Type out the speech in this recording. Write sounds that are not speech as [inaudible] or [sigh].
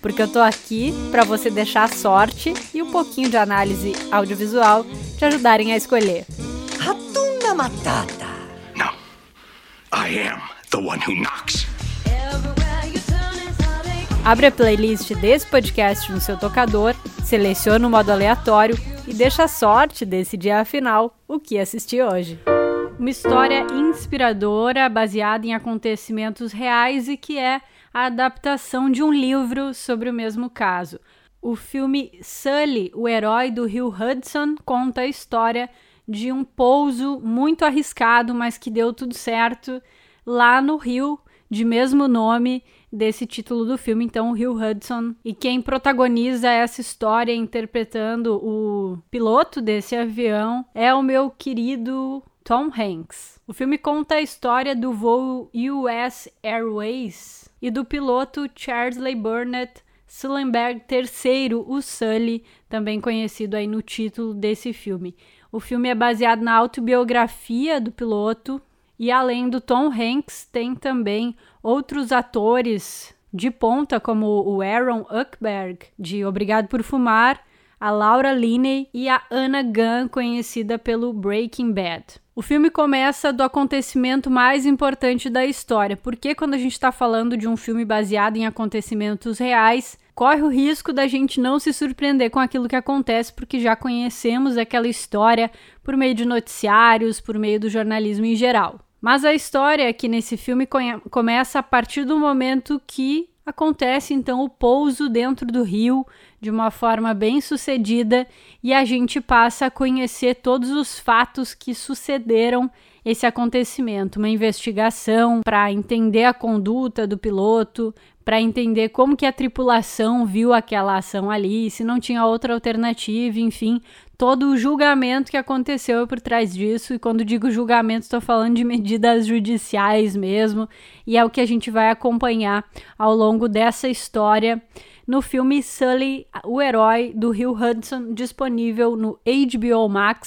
porque eu tô aqui para você deixar a sorte e um pouquinho de análise audiovisual te ajudarem a escolher. Ratunda Matata. No. I am the one who knocks. Abre a playlist desse podcast no seu tocador, seleciona o modo aleatório e deixa a sorte decidir afinal o que assistir hoje. Uma história inspiradora baseada em acontecimentos reais e que é a adaptação de um livro sobre o mesmo caso. O filme Sully, o herói do rio Hudson, conta a história de um pouso muito arriscado, mas que deu tudo certo lá no rio de mesmo nome desse título do filme, então o Rio Hudson. E quem protagoniza essa história interpretando o piloto desse avião é o meu querido Tom Hanks. O filme conta a história do voo US Airways e do piloto Charles Burnett Sullenberg III, o Sully, também conhecido aí no título desse filme. O filme é baseado na autobiografia do piloto e além do Tom Hanks, tem também outros atores de ponta como o Aaron Uckberg de Obrigado por Fumar, a Laura Linney e a Anna Gunn, conhecida pelo Breaking Bad. O filme começa do acontecimento mais importante da história, porque quando a gente está falando de um filme baseado em acontecimentos reais, corre o risco da gente não se surpreender com aquilo que acontece, porque já conhecemos aquela história por meio de noticiários, por meio do jornalismo em geral. Mas a história aqui nesse filme começa a partir do momento que acontece então o pouso dentro do rio de uma forma bem sucedida e a gente passa a conhecer todos os fatos que sucederam esse acontecimento, uma investigação para entender a conduta do piloto, para entender como que a tripulação viu aquela ação ali, se não tinha outra alternativa, enfim, todo o julgamento que aconteceu por trás disso. E quando digo julgamento, estou falando de [laughs] medidas judiciais mesmo, e é o que a gente vai acompanhar ao longo dessa história no filme Sully, o herói do Rio Hudson, disponível no HBO Max.